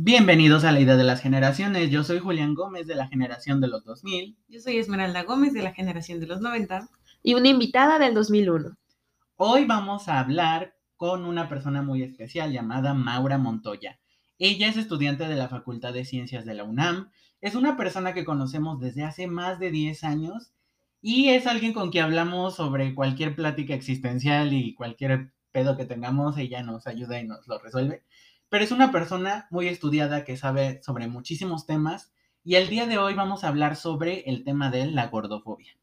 Bienvenidos a la idea de las generaciones. Yo soy Julián Gómez de la generación de los 2000. Yo soy Esmeralda Gómez de la generación de los 90. Y una invitada del 2001. Hoy vamos a hablar con una persona muy especial llamada Maura Montoya. Ella es estudiante de la Facultad de Ciencias de la UNAM. Es una persona que conocemos desde hace más de 10 años y es alguien con quien hablamos sobre cualquier plática existencial y cualquier pedo que tengamos, ella nos ayuda y nos lo resuelve pero es una persona muy estudiada que sabe sobre muchísimos temas y el día de hoy vamos a hablar sobre el tema de la gordofobia.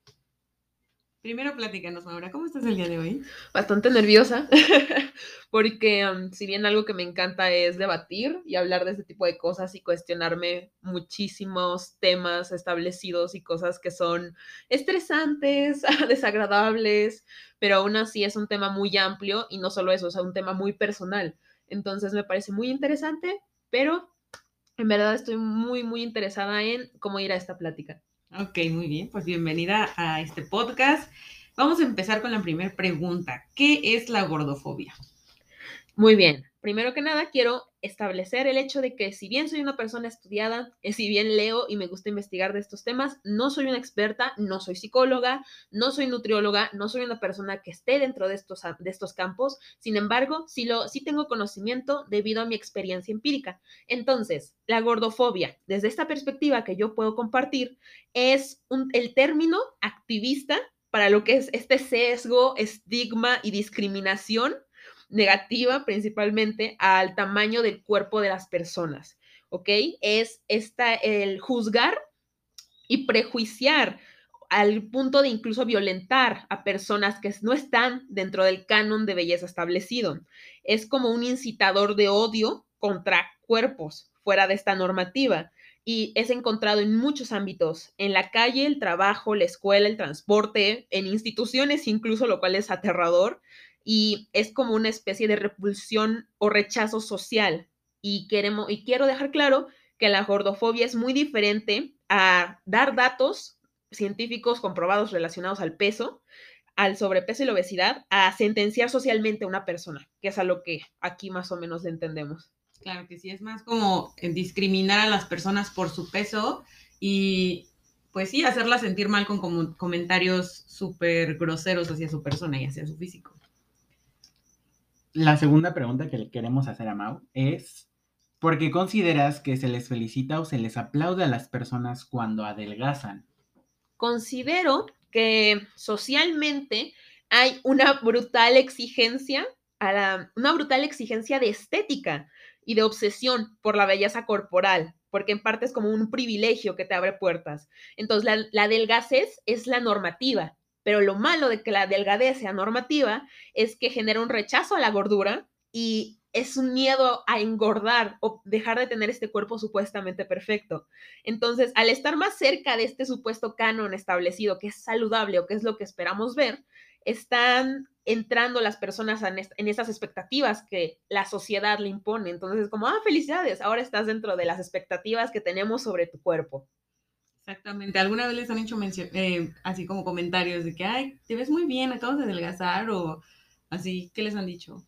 Primero platícanos, Maura, ¿cómo estás el día de hoy? Bastante nerviosa, porque um, si bien algo que me encanta es debatir y hablar de este tipo de cosas y cuestionarme muchísimos temas establecidos y cosas que son estresantes, desagradables, pero aún así es un tema muy amplio y no solo eso, es un tema muy personal. Entonces me parece muy interesante, pero en verdad estoy muy, muy interesada en cómo ir a esta plática. Ok, muy bien, pues bienvenida a este podcast. Vamos a empezar con la primera pregunta. ¿Qué es la gordofobia? Muy bien, primero que nada quiero establecer el hecho de que si bien soy una persona estudiada, eh, si bien leo y me gusta investigar de estos temas, no soy una experta, no soy psicóloga, no soy nutrióloga, no soy una persona que esté dentro de estos, de estos campos, sin embargo, sí, lo, sí tengo conocimiento debido a mi experiencia empírica. Entonces, la gordofobia, desde esta perspectiva que yo puedo compartir, es un, el término activista para lo que es este sesgo, estigma y discriminación negativa principalmente al tamaño del cuerpo de las personas, ¿ok? Es esta, el juzgar y prejuiciar al punto de incluso violentar a personas que no están dentro del canon de belleza establecido. Es como un incitador de odio contra cuerpos fuera de esta normativa y es encontrado en muchos ámbitos, en la calle, el trabajo, la escuela, el transporte, en instituciones incluso, lo cual es aterrador, y es como una especie de repulsión o rechazo social. Y, queremos, y quiero dejar claro que la gordofobia es muy diferente a dar datos científicos comprobados relacionados al peso, al sobrepeso y la obesidad, a sentenciar socialmente a una persona, que es a lo que aquí más o menos entendemos. Claro que sí, es más como discriminar a las personas por su peso y pues sí, hacerlas sentir mal con comentarios súper groseros hacia su persona y hacia su físico la segunda pregunta que le queremos hacer a Mau es, ¿por qué consideras que se les felicita o se les aplaude a las personas cuando adelgazan? Considero que socialmente hay una brutal exigencia, a la, una brutal exigencia de estética y de obsesión por la belleza corporal, porque en parte es como un privilegio que te abre puertas. Entonces, la, la es la normativa pero lo malo de que la delgadez sea normativa es que genera un rechazo a la gordura y es un miedo a engordar o dejar de tener este cuerpo supuestamente perfecto. Entonces, al estar más cerca de este supuesto canon establecido, que es saludable o que es lo que esperamos ver, están entrando las personas en, esas expectativas que la sociedad le impone. Entonces, es como, ah, felicidades, ahora estás dentro de las expectativas que tenemos sobre tu cuerpo. Exactamente. ¿Alguna vez les han hecho mención, eh, así como comentarios de que, ay, te ves muy bien, acabas de adelgazar o así? ¿Qué les han dicho?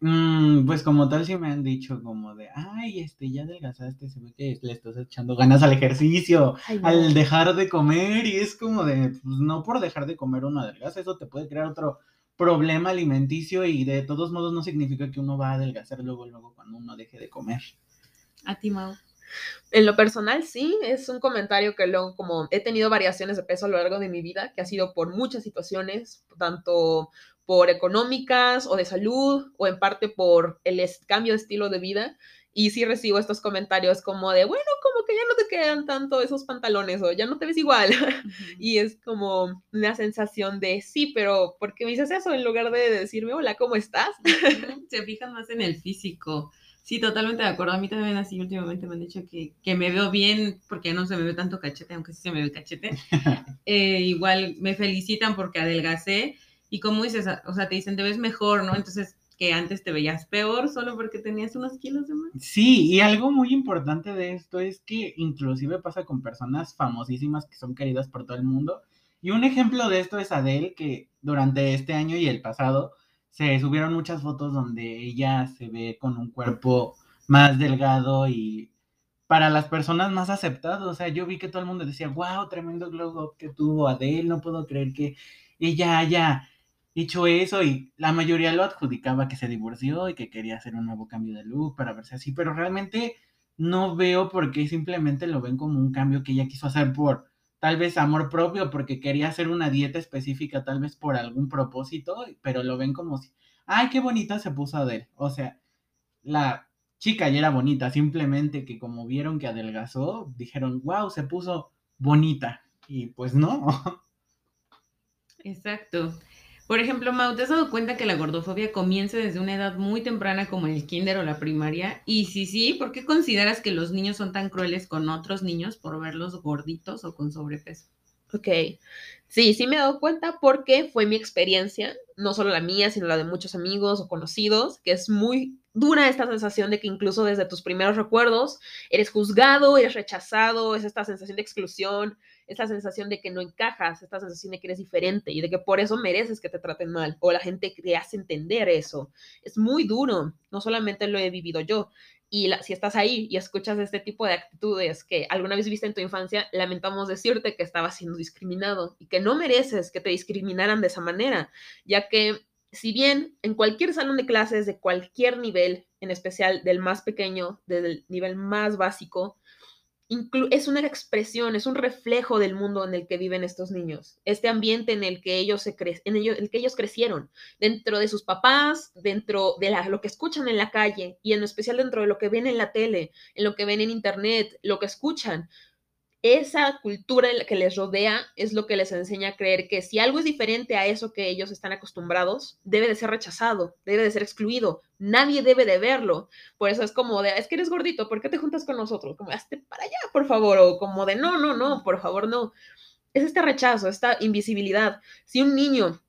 Mm, pues como tal sí me han dicho como de, ay, este, ya adelgazaste, se ve que le estás echando ganas al ejercicio, al dejar de comer y es como de, pues no por dejar de comer uno adelgaza, eso te puede crear otro problema alimenticio y de todos modos no significa que uno va a adelgazar luego, luego cuando uno deje de comer. A ti, Mau. En lo personal, sí, es un comentario que luego, como he tenido variaciones de peso a lo largo de mi vida, que ha sido por muchas situaciones, tanto por económicas o de salud, o en parte por el cambio de estilo de vida. Y sí recibo estos comentarios como de, bueno, como que ya no te quedan tanto esos pantalones o ya no te ves igual. y es como una sensación de, sí, pero ¿por qué me dices eso en lugar de decirme, hola, ¿cómo estás? Se fijan más en el físico. Sí, totalmente de acuerdo. A mí también así últimamente me han dicho que, me veo bien porque ya no se me ve tanto cachete, aunque sí se me ve cachete. Eh, igual me felicitan porque adelgacé y como dices, o sea, te dicen, te ves mejor, ¿no? Entonces, que antes te veías peor solo porque tenías unos kilos de más. Sí, y algo muy importante de esto es que inclusive pasa con personas famosísimas que son queridas por todo el mundo. Y un ejemplo de esto es Adele, que durante este año y el pasado se subieron muchas fotos donde ella se ve con un cuerpo más delgado y para las personas más aceptado. O sea, yo vi que todo el mundo decía, wow, tremendo glow up que tuvo Adele, no puedo creer que ella haya hecho eso y la mayoría lo adjudicaba que se divorció y que quería hacer un nuevo cambio de look para verse así, pero realmente no veo por qué simplemente lo ven como un cambio que ella quiso hacer por tal vez amor propio, porque quería hacer una dieta específica, tal vez por algún propósito, pero lo ven como si, ay, qué bonita se puso Adele. O sea, la chica ya era bonita, simplemente que como vieron que adelgazó, dijeron, wow, se puso bonita. Y pues no. Exacto. Por ejemplo, Mau, ¿te has dado cuenta que la gordofobia comienza desde una edad muy temprana como el kinder o la primaria? Y si sí, ¿por qué consideras que los niños son tan crueles con otros niños por verlos gorditos o con sobrepeso? Ok, sí, sí me he dado cuenta porque fue mi experiencia, no solo la mía, sino la de muchos amigos o conocidos, que es muy dura esta sensación de que incluso desde tus primeros recuerdos eres juzgado, eres rechazado, es esta sensación de exclusión, esta sensación de que no encajas, esta sensación de que eres diferente y de que por eso mereces que te traten mal o la gente te hace entender eso. Es muy duro, no solamente lo he vivido yo. Y si estás ahí y escuchas este tipo de actitudes que alguna vez viste en tu infancia, lamentamos decirte que estabas siendo discriminado y que no mereces que te discriminaran de esa manera, ya que si bien en cualquier salón de clases de cualquier nivel, en especial del más pequeño, del nivel más básico, es una expresión, es un reflejo del mundo en el que viven estos niños, este ambiente en el que ellos, se cre en el que ellos crecieron, dentro de sus papás, dentro de lo que escuchan en la calle y en especial dentro de lo que ven en la tele, en lo que ven en internet, lo que escuchan esa cultura que les rodea es lo que les enseña a creer que si algo es diferente a eso que ellos están acostumbrados, debe de ser rechazado, debe de ser excluido, nadie debe de verlo. Por eso es como de, es que eres gordito, ¿por qué te juntas con nosotros? Como, hazte para allá, por favor, o como de, no, no, no, por favor, no. Es este rechazo, esta invisibilidad. Si un niño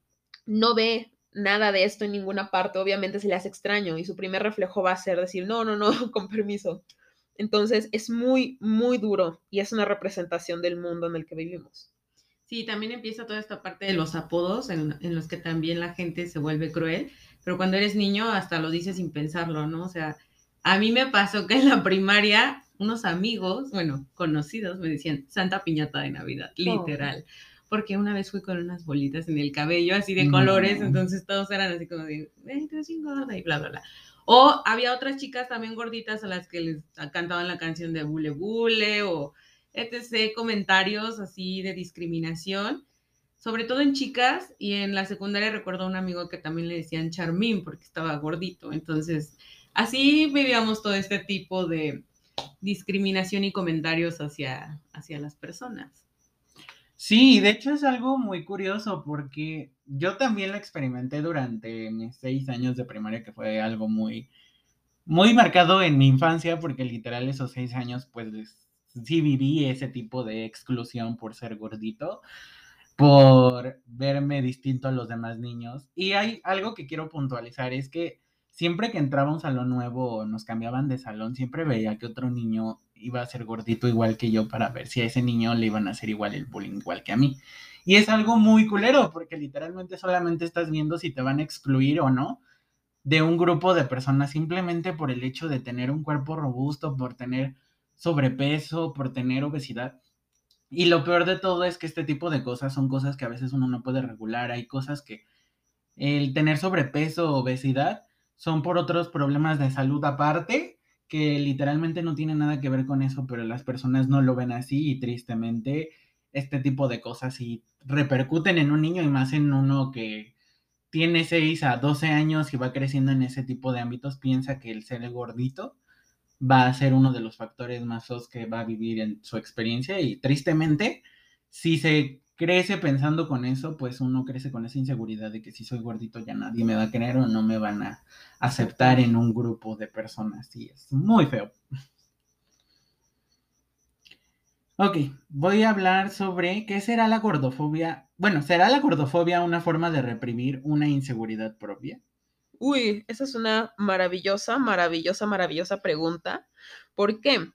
no ve nada de esto en ninguna parte, obviamente se le hace extraño y su primer reflejo va a ser decir, no, no, no, con permiso entonces es muy, muy duro y es una representación del mundo en el que vivimos. Sí, también empieza toda esta parte de los apodos en, los que también la gente se vuelve cruel, pero cuando eres niño hasta lo dices sin pensarlo, ¿no? O sea, a mí me pasó que en la primaria unos amigos, bueno, conocidos, me decían Santa Piñata de Navidad, oh. literal. Porque una vez fui con unas bolitas en el cabello, así de colores, entonces todos eran así como de, eh, te gorda y bla, bla, bla. O había otras chicas también gorditas a las que les cantaban la canción de Bule Bule o etc. comentarios así de discriminación, sobre todo en chicas y en la secundaria recuerdo a un amigo que también le decían Charmín porque estaba gordito. Entonces, así vivíamos todo este tipo de discriminación y comentarios hacia, hacia las personas. Sí, de hecho es algo muy curioso porque yo también lo experimenté durante mis seis años de primaria, que fue algo muy, muy marcado en mi infancia, porque literal esos seis años, pues sí viví ese tipo de exclusión por ser gordito, por verme distinto a los demás niños. Y hay algo que quiero puntualizar, es que siempre que entraba a un salón nuevo o nos cambiaban de salón, siempre veía que otro niño iba a ser gordito igual que yo para ver si a ese niño le iban a hacer igual el bullying igual que a mí. Y es algo muy culero porque literalmente solamente estás viendo si te van a excluir o no de un grupo de personas simplemente por el hecho de tener un cuerpo robusto, por tener sobrepeso, por tener obesidad. Y lo peor de todo es que este tipo de cosas son cosas que a veces uno no puede regular. Hay cosas que el tener sobrepeso, obesidad, son por otros problemas de salud aparte que literalmente no tiene nada que ver con eso, pero las personas no lo ven así y tristemente este tipo de cosas sí repercuten en un niño y más en uno que tiene 6 a 12 años y va creciendo en ese tipo de ámbitos, piensa que el ser gordito va a ser uno de los factores más que va a vivir en su experiencia y tristemente si se crece pensando con eso, pues uno crece con esa inseguridad de que si soy gordito ya nadie me va a querer o no me van a aceptar en un grupo de personas. Y es muy feo. Ok, voy a hablar sobre qué será la gordofobia. Bueno, ¿será la gordofobia una forma de reprimir una inseguridad propia? Uy, esa es una maravillosa, maravillosa, maravillosa pregunta. ¿Por qué?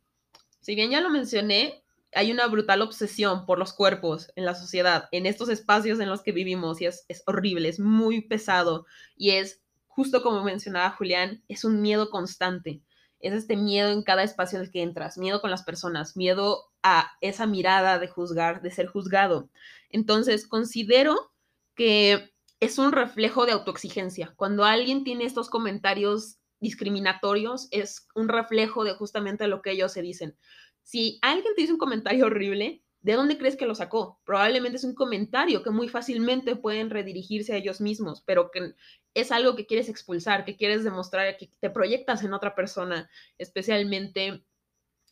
Si bien ya lo mencioné, hay una brutal obsesión por los cuerpos en la sociedad, en estos espacios en los que vivimos, y es, horrible, es muy pesado, y es, justo como mencionaba Julián, es un miedo constante. es este miedo en cada espacio en el que entras, miedo con las personas, miedo a esa mirada de juzgar, de ser juzgado. Entonces, considero que es un reflejo de autoexigencia. Cuando alguien tiene estos comentarios discriminatorios, es un reflejo de justamente lo que ellos se dicen. Si alguien te dice un comentario horrible, ¿de dónde crees que lo sacó? Probablemente es un comentario que muy fácilmente pueden redirigirse a ellos mismos, pero que es algo que quieres expulsar, que quieres demostrar, que te proyectas en otra persona, especialmente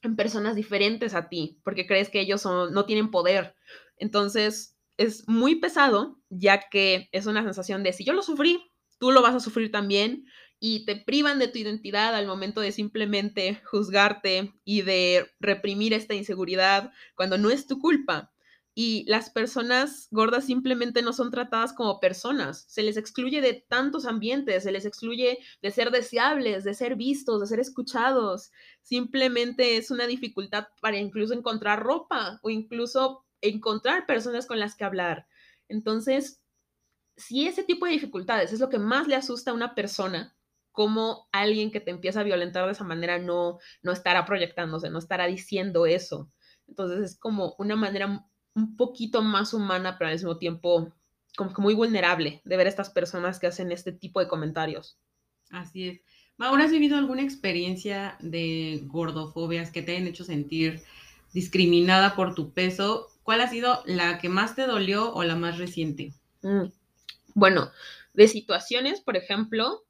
en personas diferentes a ti, porque crees que ellos no tienen poder. Entonces, es muy pesado, ya que es una sensación de si yo lo sufrí, tú lo vas a sufrir también, y te privan de tu identidad al momento de simplemente juzgarte y de reprimir esta inseguridad cuando no es tu culpa y las personas gordas simplemente no son tratadas como personas. Se les excluye de tantos ambientes, se les excluye de ser deseables, de ser vistos, de ser escuchados. Simplemente es una dificultad para incluso encontrar ropa o incluso encontrar personas con las que hablar. Entonces, si ese tipo de dificultades es lo que más le asusta a una persona, como alguien que te empieza a violentar de esa manera no, no estará proyectándose, no estará diciendo eso. Entonces es como una manera un poquito más humana, pero al mismo tiempo como que muy vulnerable de ver a estas personas que hacen este tipo de comentarios. Así es. Maura, ¿has vivido alguna experiencia de gordofobias que te hayan hecho sentir discriminada por tu peso? ¿Cuál ha sido la que más te dolió o la más reciente? Mm. Bueno, de situaciones, por ejemplo,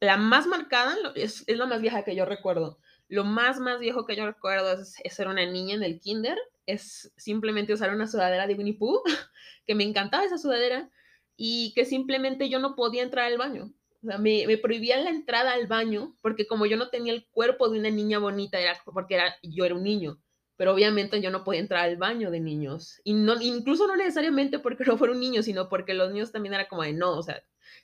la más marcada es, es, la más vieja que yo recuerdo. Lo más, más viejo que yo recuerdo es, ser una niña en el kinder es simplemente usar una sudadera de Winnie Pooh, que me encantaba esa sudadera, y que simplemente yo no podía entrar al baño. O sea, me, me prohibían la entrada al baño porque como yo no tenía el cuerpo de una niña bonita, era porque era, yo era un niño, pero obviamente yo no podía entrar al baño de niños. Y no, incluso no necesariamente porque no fuera un niño, sino porque los niños también era como de no, o sea,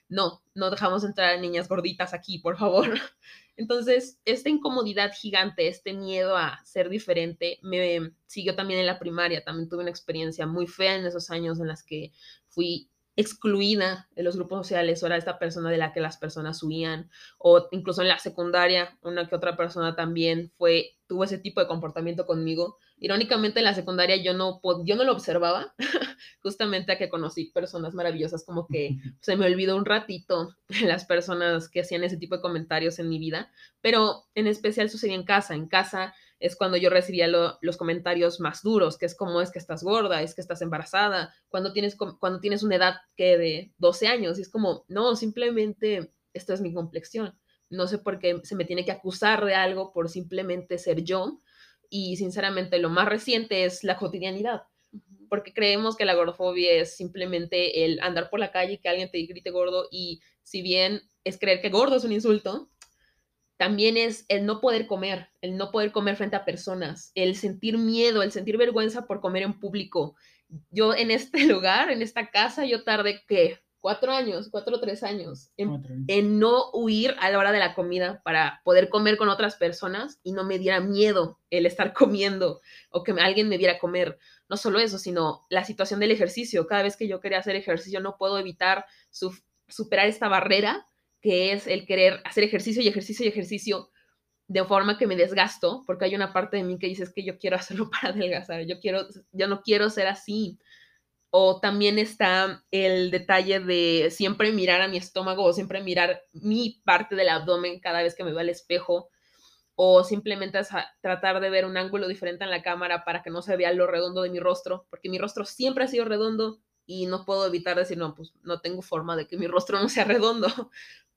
no, no dejamos entrar a niñas gorditas aquí, por favor. Entonces, esta incomodidad gigante, este miedo a ser diferente, me siguió también en la primaria. También tuve una experiencia muy fea en esos años en las que fui excluida de los grupos sociales o era esta persona de la que las personas huían o incluso en la secundaria una que otra persona también fue tuvo ese tipo de comportamiento conmigo. Irónicamente en la secundaria yo no yo no lo observaba justamente a que conocí personas maravillosas como que se me olvidó un ratito las personas que hacían ese tipo de comentarios en mi vida pero en especial sucedía en casa en casa es cuando yo recibía los comentarios más duros, que es como es que estás gorda, es que estás embarazada, cuando tienes, cuando tienes una edad que de 12 años, y es como, no, simplemente esta es mi complexión. No sé por qué se me tiene que acusar de algo por simplemente ser yo. Y sinceramente lo más reciente es la cotidianidad, porque creemos que la gordofobia es simplemente el andar por la calle y que alguien te grite gordo y si bien es creer que gordo es un insulto, también es el no poder comer, el no poder comer frente a personas, el sentir miedo, el sentir vergüenza por comer en público. Yo en este lugar, en esta casa, yo tardé, ¿qué? Cuatro años, cuatro o tres años, en, no huir a la hora de la comida para poder comer con otras personas y no me diera miedo el estar comiendo o que alguien me viera comer. No solo eso, sino la situación del ejercicio. Cada vez que yo quería hacer ejercicio no puedo evitar superar esta barrera que es el querer hacer ejercicio y ejercicio y ejercicio de forma que me desgasto, porque hay una parte de mí que dice es que yo quiero hacerlo para adelgazar, yo quiero, yo no quiero ser así. O también está el detalle de siempre mirar a mi estómago o siempre mirar mi parte del abdomen cada vez que me veo al espejo o simplemente tratar de ver un ángulo diferente en la cámara para que no se vea lo redondo de mi rostro, porque mi rostro siempre ha sido redondo y no puedo evitar decir, no, pues no tengo forma de que mi rostro no sea redondo,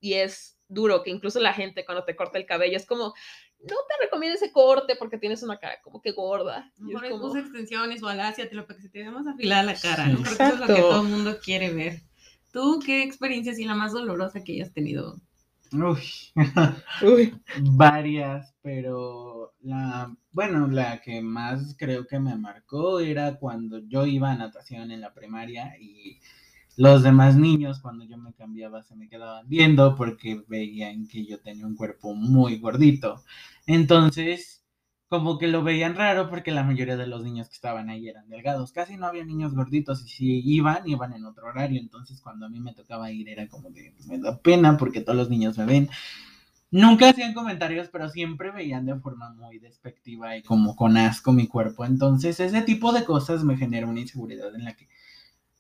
y es duro, que incluso la gente cuando te corta el cabello es como, no te recomiendo ese corte porque tienes una cara como que gorda. Mejor es como... extensiones o aláciatelo para que se te vea más afilada la cara, ¿no? Porque eso es lo que todo el mundo quiere ver. ¿Tú qué experiencia es la más dolorosa que hayas tenido? Uy. Uy. Varias, pero la, bueno, la que más creo que me marcó era cuando yo iba a natación en la primaria y los demás niños, cuando yo me cambiaba, se me quedaban viendo porque veían que yo tenía un cuerpo muy gordito. Entonces, como que lo veían raro porque la mayoría de los niños que estaban ahí eran delgados. Casi no había niños gorditos y si iban, iban en otro horario. Entonces, cuando a mí me tocaba ir, era como que me da pena porque todos los niños me ven. nunca hacían comentarios, pero siempre veían de forma muy despectiva y como con asco mi cuerpo. Entonces, ese tipo de cosas me generó una inseguridad en la que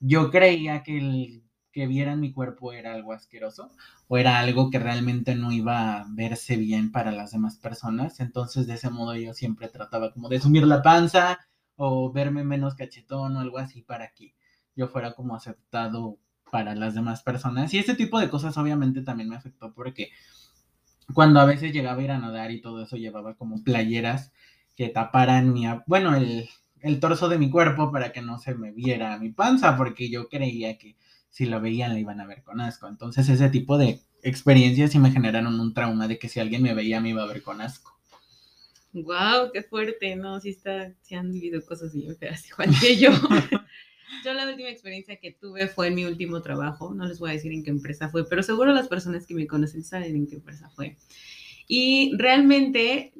yo creía que el que vieran mi cuerpo era algo asqueroso o era algo que realmente no iba a verse bien para las demás personas. Entonces, de ese modo yo siempre trataba como de sumir la panza o verme menos cachetón o algo así para que yo fuera como aceptado para las demás personas. Y ese tipo de cosas obviamente también me afectó porque cuando a veces llegaba a ir a nadar y todo eso llevaba como playeras que taparan mi, bueno, el, el torso de mi cuerpo para que no se me viera mi panza, porque yo creía que si lo veían la iban a ver con asco. Entonces ese tipo de experiencias sí me generaron un trauma de que si alguien me veía me iba a ver con asco. Wow, qué fuerte, no, sí está, sí han vivido cosas bien feas, igual que yo. yo la última experiencia que tuve fue en mi último trabajo, no les voy a decir en qué empresa fue, pero seguro las personas que me conocen saben en qué empresa fue. Y realmente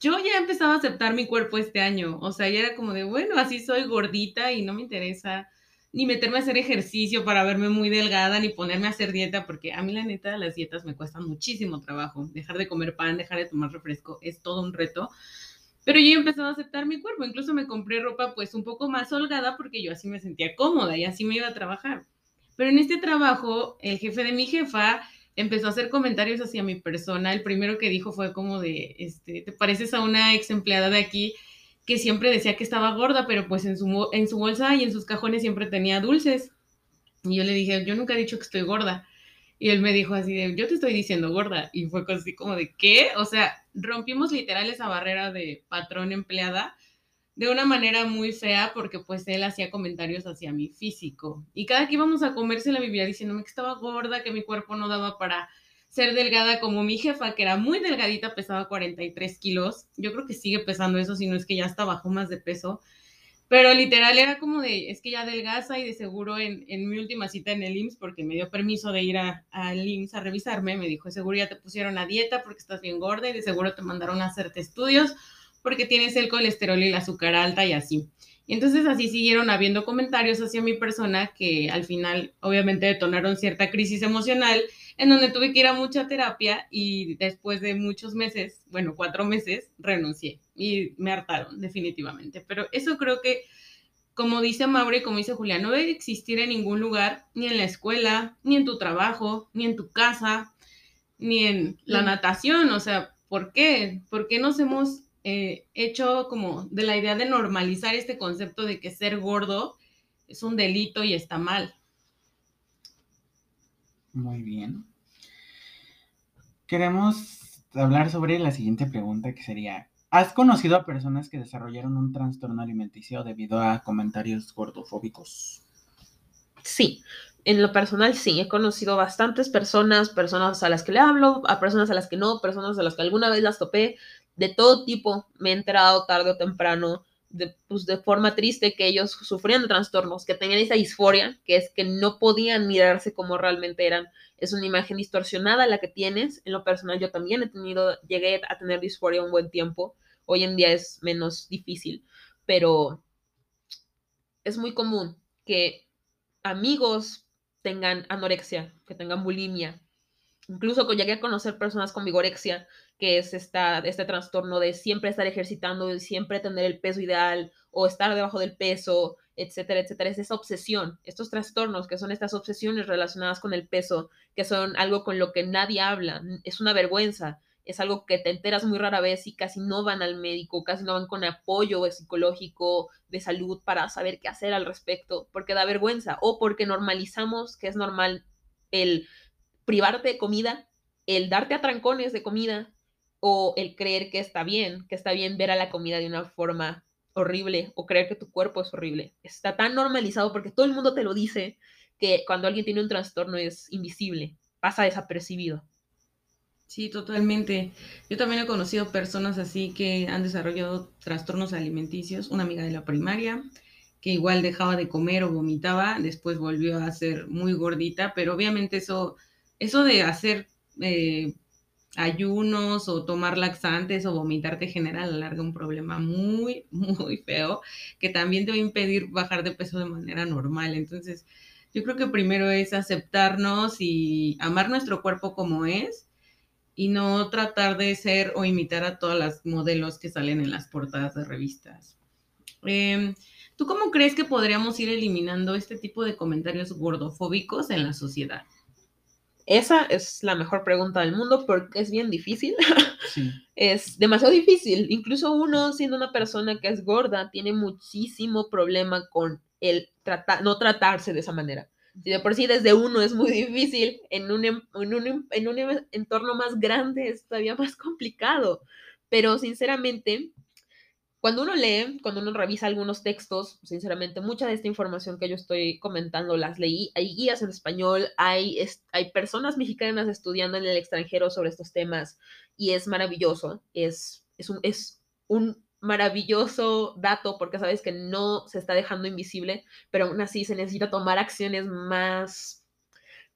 yo ya empezaba a aceptar mi cuerpo este año, o sea, ya era como de, bueno, así soy gordita y no me interesa ni meterme a hacer ejercicio para verme muy delgada, ni ponerme a hacer dieta, porque a mí la neta las dietas me cuestan muchísimo trabajo. Dejar de comer pan, dejar de tomar refresco es todo un reto. Pero yo he empezado a aceptar mi cuerpo, incluso me compré ropa pues un poco más holgada porque yo así me sentía cómoda y así me iba a trabajar. Pero en este trabajo, el jefe de mi jefa empezó a hacer comentarios hacia mi persona. El primero que dijo fue como de, este, ¿te pareces a una ex empleada de aquí? que siempre decía que estaba gorda, pero pues en su, en su bolsa y en sus cajones siempre tenía dulces. Y yo le dije, yo nunca he dicho que estoy gorda. Y él me dijo así de, yo te estoy diciendo gorda. Y fue así como de, ¿qué? O sea, rompimos literal esa barrera de patrón empleada de una manera muy fea porque pues él hacía comentarios hacia mi físico. Y cada que íbamos a comer se la vivía diciéndome que estaba gorda, que mi cuerpo no daba para ser delgada como mi jefa, que era muy delgadita, pesaba 43 kilos. Yo creo que sigue pesando eso, si no es que ya está bajo más de peso. Pero literal era como de, es que ya adelgaza y de seguro en, mi última cita en el IMSS, porque me dio permiso de ir al IMSS a revisarme, me dijo, seguro ya te pusieron a dieta porque estás bien gorda y de seguro te mandaron a hacerte estudios porque tienes el colesterol y el azúcar alta y así. Y entonces así siguieron habiendo comentarios hacia mi persona que al final obviamente detonaron cierta crisis emocional en donde tuve que ir a mucha terapia y después de muchos meses, bueno, cuatro meses, renuncié y me hartaron definitivamente. Pero eso creo que, como dice Maure, como dice Julián, no debe existir en ningún lugar, ni en la escuela, ni en tu trabajo, ni en tu casa, ni en la natación. O sea, ¿por qué? ¿Por qué nos hemos eh, hecho como de la idea de normalizar este concepto de que ser gordo es un delito y está mal? Muy bien. Queremos hablar sobre la siguiente pregunta que sería, ¿has conocido a personas que desarrollaron un trastorno alimenticio debido a comentarios gordofóbicos? Sí, en lo personal sí, he conocido bastantes personas, personas a las que le hablo, a personas a las que no, personas a las que alguna vez las topé, de todo tipo, me he enterado tarde o temprano de, pues, de forma triste que ellos sufrían de trastornos, que tenían esa disforia, que es que no podían mirarse como realmente eran. Es una imagen distorsionada la que tienes. En lo personal yo también he tenido, llegué a tener disforia un buen tiempo. Hoy en día es menos difícil, pero es muy común que amigos tengan anorexia, que tengan bulimia. Incluso llegué a conocer personas con vigorexia que es esta, este trastorno de siempre estar ejercitando, de siempre tener el peso ideal o estar debajo del peso, etcétera, etcétera. Es esa obsesión, estos trastornos que son estas obsesiones relacionadas con el peso, que son algo con lo que nadie habla, es una vergüenza, es algo que te enteras muy rara vez y casi no van al médico, casi no van con apoyo psicológico, de salud para saber qué hacer al respecto, porque da vergüenza o porque normalizamos que es normal el privarte de comida, el darte a trancones de comida, o el creer que está bien, que está bien ver a la comida de una forma horrible o creer que tu cuerpo es horrible. Está tan normalizado porque todo el mundo te lo dice que cuando alguien tiene un trastorno es invisible, pasa desapercibido. Sí, totalmente. Yo también he conocido personas así que han desarrollado trastornos alimenticios. Una amiga de la primaria que igual dejaba de comer o vomitaba, después volvió a ser muy gordita, pero obviamente eso, eso de hacer eh, ayunos o tomar laxantes o vomitar te genera a la larga un problema muy, muy feo que también te va a impedir bajar de peso de manera normal. Entonces, yo creo que primero es aceptarnos y amar nuestro cuerpo como es y no tratar de ser o imitar a todas las modelos que salen en las portadas de revistas. Em, ¿Tú cómo crees que podríamos ir eliminando este tipo de comentarios gordofóbicos en la sociedad? Esa es la mejor pregunta del mundo porque es bien difícil. Es demasiado difícil. Incluso uno, siendo una persona que es gorda, tiene muchísimo problema con el tratar, no tratarse de esa manera. Si de por sí desde uno es muy difícil, en un, en un, en un entorno más grande es todavía más complicado. Pero sinceramente, cuando uno lee, cuando uno revisa algunos textos, sinceramente, mucha de esta información que yo estoy comentando las leí. Hay guías en español, hay, hay personas mexicanas estudiando en el extranjero sobre estos temas y es maravilloso. Es, es, un, es un maravilloso dato porque sabes que no se está dejando invisible, pero aún así se necesita tomar acciones más,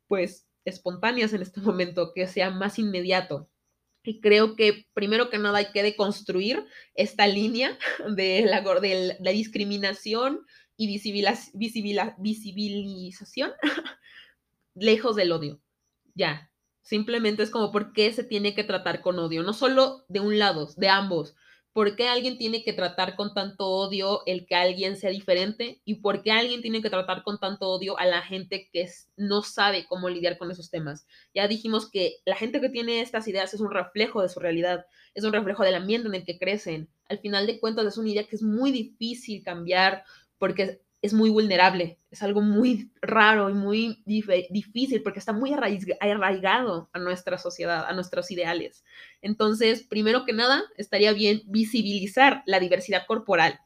pues, espontáneas en este momento, que sea más inmediato. Y creo que primero que nada hay que deconstruir esta línea de la, de la discriminación y visibilización lejos del odio. Ya, simplemente es como por qué se tiene que tratar con odio, no solo de un lado, de ambos. ¿Por qué alguien tiene que tratar con tanto odio el que alguien sea diferente? ¿Y por qué alguien tiene que tratar con tanto odio a la gente que no sabe cómo lidiar con esos temas? Ya dijimos que la gente que tiene estas ideas es un reflejo de su realidad, es un reflejo del ambiente en el que crecen. Al final de cuentas es una idea que es muy difícil cambiar porque es muy vulnerable, es algo muy raro y muy difícil porque está muy arraigado a nuestra sociedad, a nuestros ideales. Entonces, primero que nada, estaría bien visibilizar la diversidad corporal.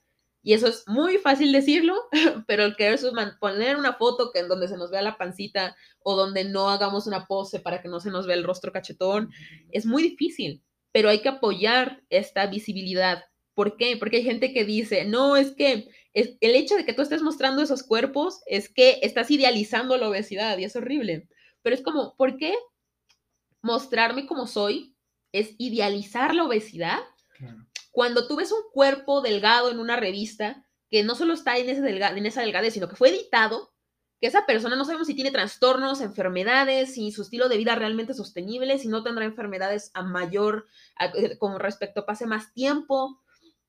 Y eso es muy fácil decirlo, pero el querer poner una foto que en donde se nos vea la pancita o donde no hagamos una pose para que no se nos vea el rostro cachetón, es muy difícil, pero hay que apoyar esta visibilidad. ¿Por qué? Porque hay gente que dice, no, es que el hecho de que tú estés mostrando esos cuerpos es que estás idealizando la obesidad y es horrible. Pero es como, ¿por qué mostrarme como soy es idealizar la obesidad? Cuando tú ves un cuerpo delgado en una revista, que no solo está en, ese en esa delgadez, sino que fue editado, que esa persona no sabemos si tiene trastornos, enfermedades, si su estilo de vida realmente es sostenible, si no tendrá enfermedades a mayor, eh, con respecto a pase más tiempo,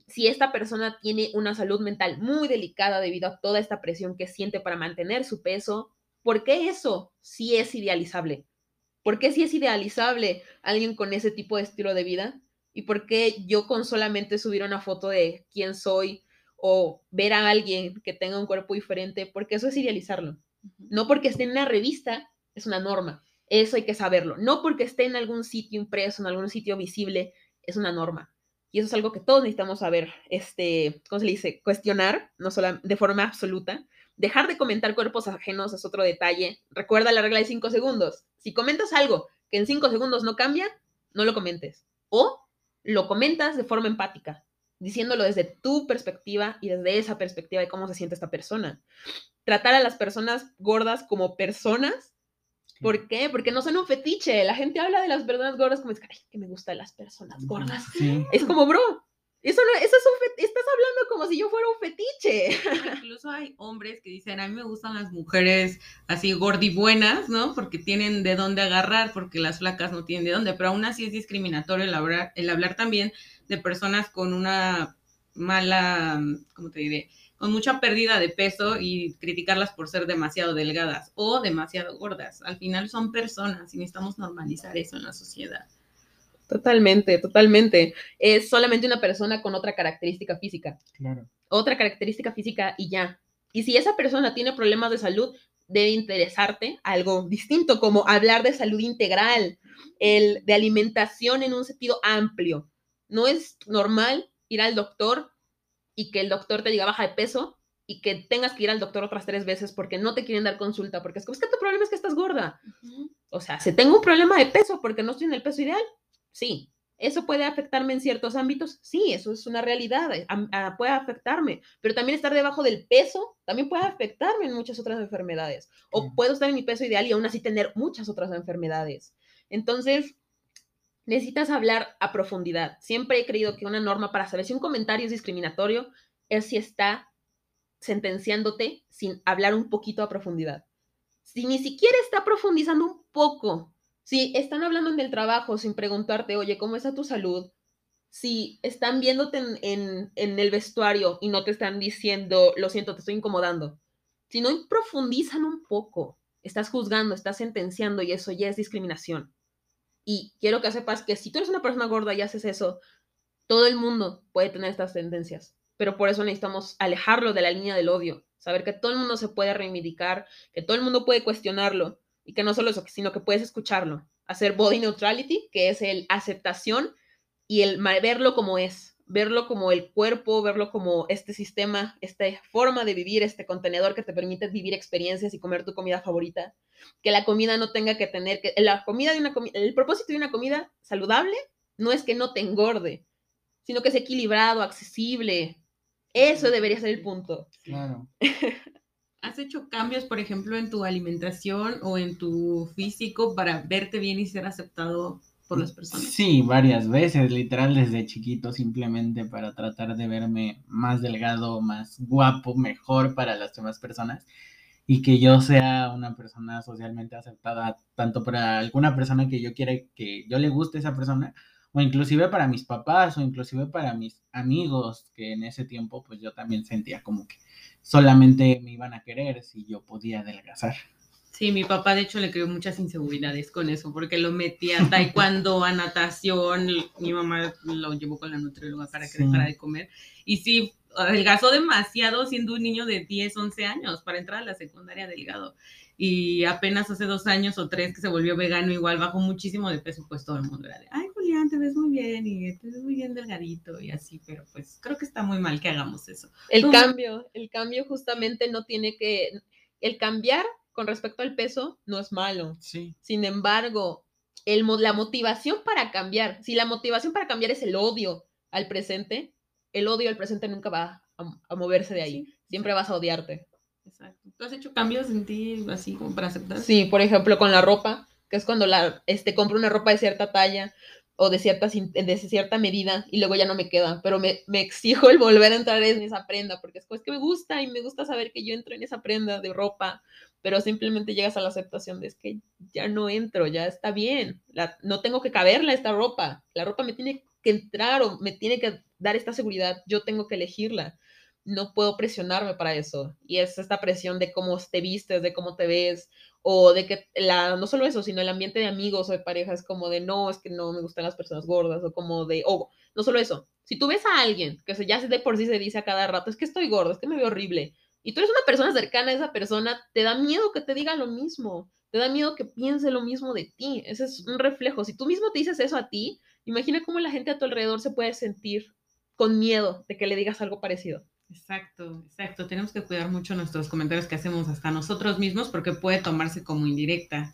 si esta persona tiene una salud mental muy delicada debido a toda esta presión que siente para mantener su peso, ¿por qué eso sí es idealizable? ¿Por qué sí es idealizable alguien con ese tipo de estilo de vida? ¿Y por qué yo con solamente subir una foto de quién soy o ver a alguien que tenga un cuerpo diferente, porque eso es idealizarlo? No porque esté en una revista, es una norma. Eso hay que saberlo. No porque esté en algún sitio impreso, en algún sitio visible, es una norma. Y eso es algo que todos necesitamos saber, este, ¿cómo se le dice? Cuestionar, no solo de forma absoluta. Dejar de comentar cuerpos ajenos es otro detalle. Recuerda la regla de cinco segundos. Si comentas algo que en cinco segundos no cambia, no lo comentes. O lo comentas de forma empática, diciéndolo desde tu perspectiva y desde esa perspectiva de cómo se siente esta persona. Tratar a las personas gordas como personas ¿Por qué? Porque no son un fetiche. La gente habla de las personas gordas como es que, que me gustan las personas gordas. Es como, bro, eso no, eso es un estás hablando como si yo fuera un fetiche. Incluso hay hombres que dicen, a mí me gustan las mujeres así gordibuenas, ¿no? Porque tienen de dónde agarrar, porque las flacas no tienen de dónde, pero aún así es discriminatorio el hablar, el hablar también de personas con una mala, ¿cómo te diré? Con mucha pérdida de peso y criticarlas por ser demasiado delgadas o demasiado gordas. Al final son personas y necesitamos normalizar eso en la sociedad. Totalmente, totalmente. Es solamente una persona con otra característica física. Claro. Otra característica física y ya. Y si esa persona tiene problemas de salud, debe interesarte algo distinto, como hablar de salud integral, el de alimentación en un sentido amplio. No es normal ir al doctor y que el doctor te diga baja de peso y que tengas que ir al doctor otras tres veces porque no te quieren dar consulta, porque es como, es que tu problema es que estás gorda. O sea, si tengo un problema de peso porque no estoy en el peso ideal, sí. ¿Eso puede afectarme en ciertos ámbitos? Sí, eso es una realidad, eh, puede afectarme, pero también estar debajo del peso también puede afectarme en muchas otras enfermedades. O puedo estar en mi peso ideal y aún así tener muchas otras enfermedades. Entonces, necesitas hablar a profundidad. Siempre he creído que una norma para saber si un comentario es discriminatorio es si está sentenciándote sin hablar un poquito a profundidad. Si ni siquiera está profundizando un poco, Si están hablando en el trabajo sin preguntarte, oye, ¿cómo está tu salud? Si están viéndote en, en, el vestuario y no te están diciendo, lo siento, te estoy incomodando. Si no profundizan un poco, estás juzgando, estás sentenciando y eso ya es discriminación. Y quiero que sepas que si tú eres una persona gorda y haces eso, todo el mundo puede tener estas tendencias, pero por eso necesitamos alejarlo de la línea del odio, saber que todo el mundo se puede reivindicar, que todo el mundo puede cuestionarlo y que no solo eso, sino que puedes escucharlo. Hacer body neutrality, que es el aceptación y el verlo como es, verlo como el cuerpo, verlo como este sistema, esta forma de vivir, este contenedor que te permite vivir experiencias y comer tu comida favorita. Que la comida no tenga que tener que la comida de una el propósito de una comida saludable no es que no te engorde, sino que es equilibrado, accesible. Eso debería ser el punto. Claro. ¿Has hecho cambios, por ejemplo, en tu alimentación o en tu físico para verte bien y ser aceptado por las personas. Sí, varias veces, literal desde chiquito, simplemente para tratar de verme más delgado, más guapo, mejor para las demás personas y que yo sea una persona socialmente aceptada, tanto para alguna persona que yo quiera que yo le guste a esa persona, o inclusive para mis papás, o inclusive para mis amigos, que en ese tiempo pues yo también sentía como que solamente me iban a querer si yo podía adelgazar. Sí, mi papá de hecho le creó muchas inseguridades con eso, porque lo metía a taekwondo, a natación, mi mamá lo llevó con la nutrióloga para que dejara de comer. Y sí, adelgazó demasiado siendo un niño de 10, 11 años para entrar a la secundaria delgado. Y apenas hace dos años o tres que se volvió vegano, igual bajó muchísimo de peso, pues todo el mundo era de, ay Julián, te ves muy bien y te ves muy bien delgadito y así, pero pues creo que está muy mal que hagamos eso. El cambio, el cambio justamente no tiene que, el cambiar con respecto al peso no es malo. Sí. Sin embargo, el, la motivación para cambiar, si la motivación para cambiar es el odio al presente, el odio al presente nunca va a, moverse de ahí. Siempre vas a odiarte. Exacto. ¿Tú has hecho cambios en ti así como para aceptar? Sí, por ejemplo, con la ropa, que es cuando la, este, compro una ropa de cierta talla o de cierta, de cierta medida y luego ya no me queda, pero me, me, exijo el volver a entrar en esa prenda porque es que me gusta y me gusta saber que yo entro en esa prenda de ropa pero simplemente llegas a la aceptación de es que ya no entro, ya está bien, la, no tengo que caberla esta ropa, la ropa me tiene que entrar o me tiene que dar esta seguridad, yo tengo que elegirla, no puedo presionarme para eso. Y es esta presión de cómo te vistes, de cómo te ves, o de que la, no solo eso, sino el ambiente de amigos o de pareja es como de no, es que no me gustan las personas gordas, o como de, o no solo eso, si tú ves a alguien que se, ya de por sí se dice a cada rato, es que estoy gordo, es que me veo horrible, y tú eres una persona cercana a esa persona, te da miedo que te diga lo mismo, te da miedo que piense lo mismo de ti. Ese es un reflejo. Si tú mismo te dices eso a ti, imagina cómo la gente a tu alrededor se puede sentir con miedo de que le digas algo parecido. Exacto, exacto. Tenemos que cuidar mucho nuestros comentarios que hacemos hasta nosotros mismos porque puede tomarse como indirecta.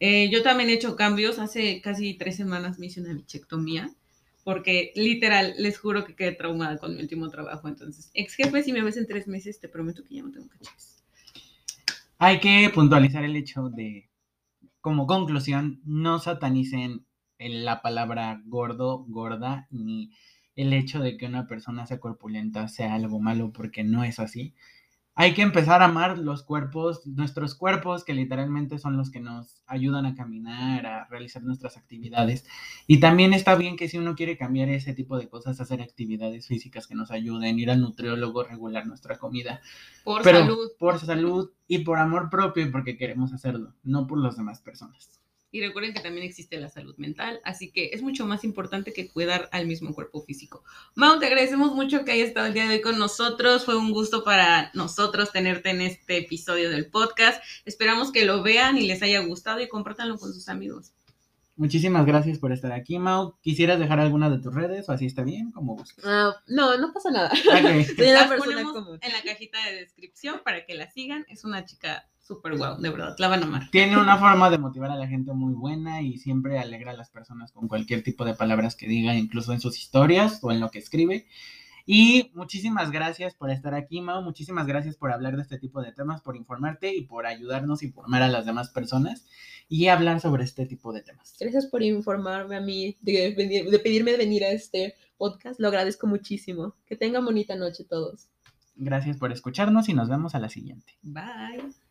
Eh, yo también he hecho cambios. Hace casi tres semanas me hice una bichectomía porque literal, les juro que quedé traumada con mi último trabajo. Entonces, ex jefe, si me ves en tres meses, te prometo que ya no tengo cachetes. Hay que puntualizar el hecho de, como conclusión, no satanicen la palabra gordo, gorda, ni el hecho de que una persona sea corpulenta sea algo malo, porque no es así hay que empezar a amar los cuerpos, nuestros cuerpos, que literalmente son los que nos ayudan a caminar, a realizar nuestras actividades. Y también está bien que si uno quiere cambiar ese tipo de cosas, hacer actividades físicas que nos ayuden, ir al nutriólogo, regular nuestra comida. Por salud. Por salud y por amor propio y porque queremos hacerlo, no por las demás personas. Y recuerden que también existe la salud mental, así que es mucho más importante que cuidar al mismo cuerpo físico. Mau, te agradecemos mucho que hayas estado el día de hoy con nosotros. Fue un gusto para nosotros tenerte en este episodio del podcast. Esperamos que lo vean y les haya gustado y compártanlo con sus amigos. Muchísimas gracias por estar aquí, Mau. ¿Quisieras dejar alguna de tus redes o así está bien? Como gustes. Ah, no, no pasa nada. Okay. Soy una persona En la cajita de descripción para que la sigan. Es una chica súper guau, de verdad, la van a amar. Tiene una forma de motivar a la gente muy buena y siempre alegra a las personas con cualquier tipo de palabras que diga, incluso en sus historias o en lo que escribe. Y muchísimas gracias por estar aquí, Mau. Muchísimas gracias por hablar de este tipo de temas, por informarte y por ayudarnos a informar a las demás personas y hablar sobre este tipo de temas. Gracias por informarme a mí, de, de pedirme venir a este podcast. Lo agradezco muchísimo. Que tengan bonita noche todos. Gracias por escucharnos y nos vemos a la siguiente. Bye.